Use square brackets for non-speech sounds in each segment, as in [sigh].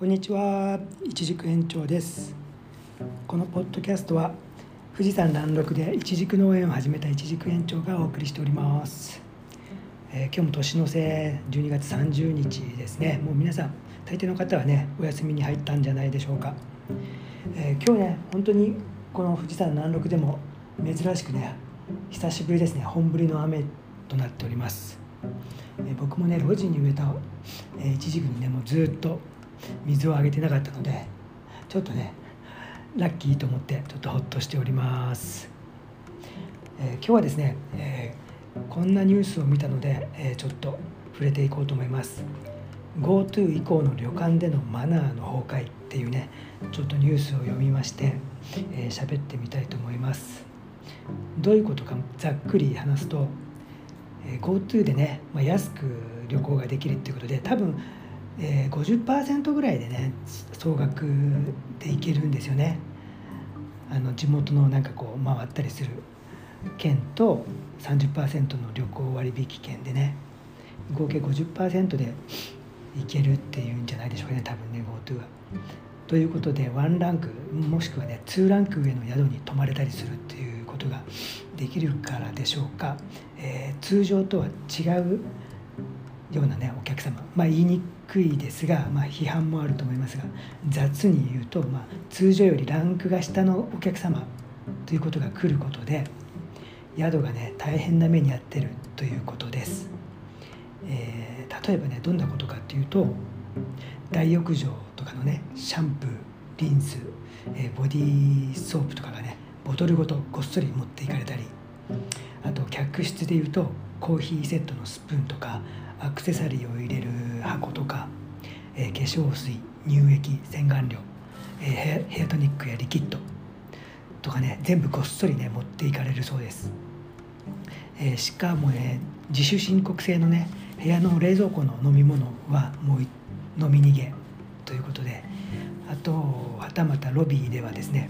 こんにちは、一軸園長です。このポッドキャストは富士山南麓で一軸農園を始めた一軸園長がお送りしております。えー今日も年の瀬12月30日ですね。もう皆さん大抵の方はねお休みに入ったんじゃないでしょうか。えー今日ね本当にこの富士山南麓でも珍しくね久しぶりですね本降りの雨となっております。え僕もね路地に植えた、えー、イチジクにねもうずっと水をあげてなかったのでちょっとねラッキーと思ってちょっとほっとしております、えー今日はですね、えーこんなニュースを見たので、えーちょっと触れていこうと思います。GoTo 以降の旅館でのマナーの崩壊っていうねちょっとニュースを読みまして喋、えーってみたいと思います。どういうことかざっくり話すとえ GoTo でね、まあ、安く旅行ができるっていうことで多分、えー、50%ぐらいでね総額で行けるんですよね。あの地元のなんかこう回ったりする券と30%の旅行割引券でね合計50%で行けるっていうんじゃないでしょうかね多分ね GoTo は。ということでワンランクもしくはね2ランク上の宿に泊まれたりするっていうことができるからでしょうか、えー通常とは違うようなねお客様。まあ言いにくいですが、まあ、批判もあると思いますが雑に言うと、まあ、通常よりランクが下のお客様ということが来ることで宿がね大変な目に遭ってるということです、えー例えばねどんなことかっていうと大浴場とかのねシャンプーリンス、えーボディーソープとかがねボトルごとごっそり持っていかれたりあと客室でいうとコーヒーセットのスプーンとかアクセサリーを入れる箱とか、えー化粧水乳液洗顔料、えーヘアトニックやリキッドとかね全部ごっそりね持っていかれるそうです、えーしかもね自主申告制のね部屋の冷蔵庫の飲み物はもう飲み逃げということであとはたまたロビーではですね、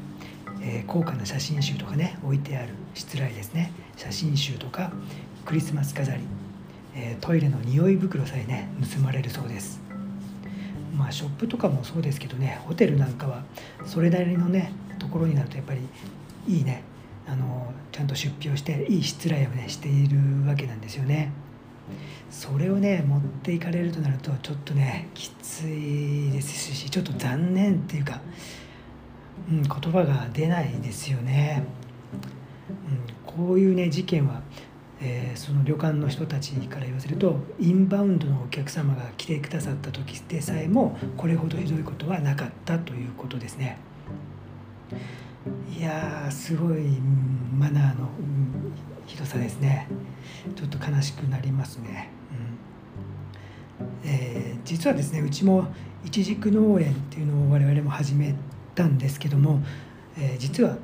えー高価な写真集とかね置いてあるしつらいですね。写真集とかクリスマス飾り、えトイレの匂い袋さえね盗まれるそうです。まあショップとかもそうですけどねホテルなんかはそれなりのねところになるとやっぱりいいねあのちゃんと出費をしていいしつらいをねしているわけなんですよね。それをね持っていかれるとなるとちょっとねきついですしちょっと残念っていうか、うん、言葉が出ないですよね、うん、こういうね事件は、えーその旅館の人たちから言わせるとインバウンドのお客様が来てくださった時でさえもこれほどひどいことはなかったということですね。いやすごいマナーのひどさですね。ちょっと悲しくなりますね、うん。えー実はですねうちも一軸農園っていうのを我々も始めたんですけども、えー実は、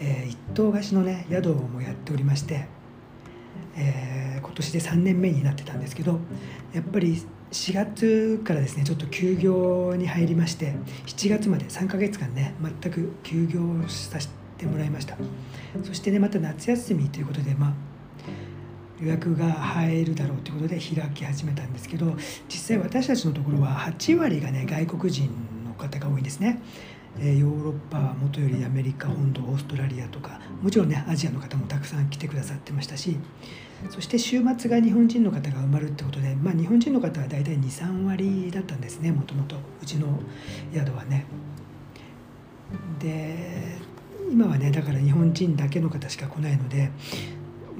えー一棟貸しのね宿もやっておりまして、えー今年で3年目になってたんですけどやっぱり4月からですねちょっと休業に入りまして7月まで3ヶ月間ね全く休業させてもらいましたそしてねまた夏休みということでまあ予約が入るだろうということで開き始めたんですけど実際私たちのところは8割がね外国人の方が多いんですね。えヨーロッパはもとよりアメリカ本土オーストラリアとかもちろんねアジアの方もたくさん来てくださってましたしそして週末が日本人の方が埋まるってことで、まあ、日本人の方は大体23割だったんですねもともとうちの宿はね。で今はねだから日本人だけの方しか来ないので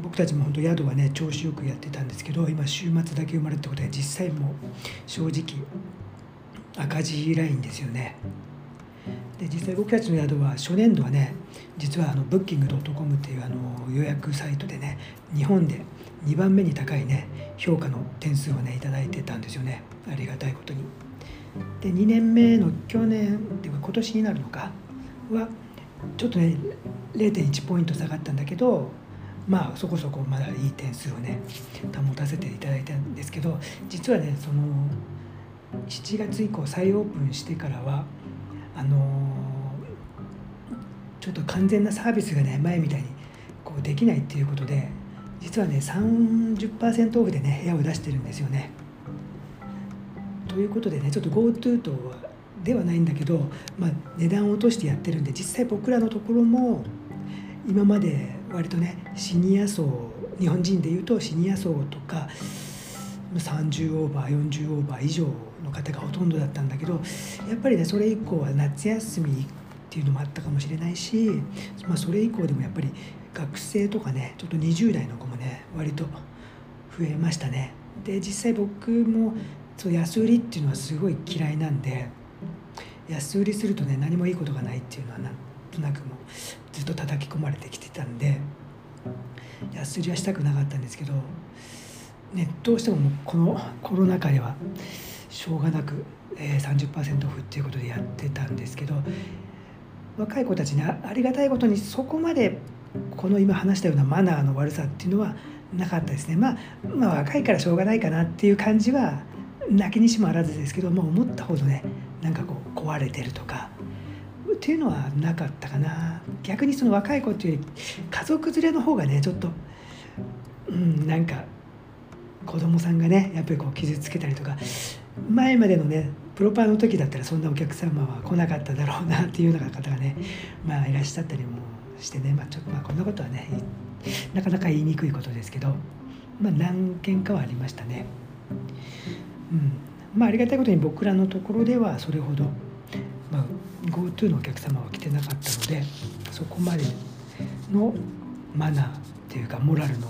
僕たちも本当宿はね調子よくやってたんですけど今週末だけ埋まるってことで実際もう正直赤字ラインですよね。で実際僕たちの宿は初年度はね実はあのブッキングドットコムっていうあの予約サイトでね日本で2番目に高いね評価の点数をね頂いてたんですよねありがたいことに。で2年目の去年っていうか今年になるのかはちょっとね0.1ポイント下がったんだけどまあそこそこまだいい点数をね保たせていただいたんですけど実はねその7月以降再オープンしてからはあのちょっと完全なサービスがね前みたいにこうできないっていうことで実はね30%オフでね部屋を出してるんですよね。ということでねちょっと GoTo とではないんだけど、まあ、値段を落としてやってるんで実際僕らのところも今まで割とねシニア層日本人でいうとシニア層とか30オーバー40オーバー以上の方がほとんどだったんだけどやっぱりねそれ以降は夏休みっていうのもあったかもしれないし、まあ、それ以降でもやっぱり学生とかねちょっと20代の子もね割と増えましたね。で実際僕もそう安売りっていうのはすごい嫌いなんで安売りするとね何もいいことがないっていうのはなんとなくもうずっと叩き込まれてきてたんで安売りはしたくなかったんですけど、ね、どうしてももこのコロナ禍ではしょうがなく、えー、30%オフっていうことでやってたんですけど若い子たちにありがたいことにそこまでこの今話したようなマナーの悪さっていうのはなかったですね、まあ、まあ若いからしょうがないかなっていう感じは泣きにしもあらずですけども思ったほどねなんかこう壊れてるとかっていうのはなかったかな。逆にその若い子っていうより家族連れの方がねちょっとうんなんか子供さんがねやっぱりこう傷つけたりとか前までのねプロパーの時だったらそんなお客様は来なかっただろうな [laughs] っていうような方がねまあいらっしゃったりもしてね、まあ、ちょっとまあこんなことはねなかなか言いにくいことですけど、まあ、何件かはありましたね。うんまあ、ありがたいことに僕らのところではそれほど、まあ、GoTo のお客様は来てなかったのでそこまでのマナーっていうかモラルの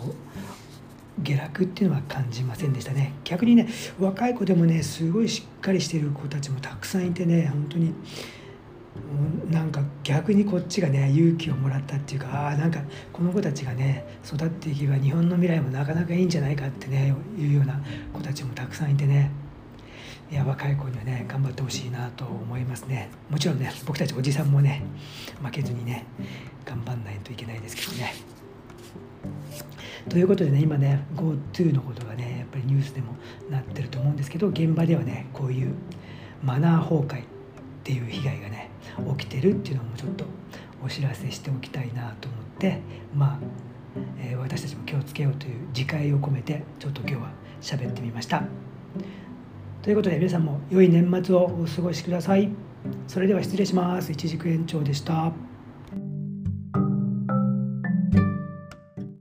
下落っていうのは感じませんでしたね。逆にね若い子でもねすごいしっかりしてる子たちもたくさんいてね本当に。なんか逆にこっちがね勇気をもらったっていうかあなんかこの子たちがね育っていけば日本の未来もなかなかいいんじゃないかってねいうような子たちもたくさんいてね。いや若い子にはね頑張ってほしいなと思いますね。もちろんね僕たちおじさんもね負けずにね頑張んないといけないですけどね。ということでね今ね GoTo のことがねやっぱりニュースでもなってると思うんですけど現場ではねこういうマナー崩壊っていう被害がね起きてるっていうのもちょっとお知らせしておきたいなと思ってまあ、えー、私たちも気をつけようという自戒を込めてちょっと今日は喋ってみました。ということで皆さんも良い年末をお過ごしください。それでは失礼します。一軸延長でした。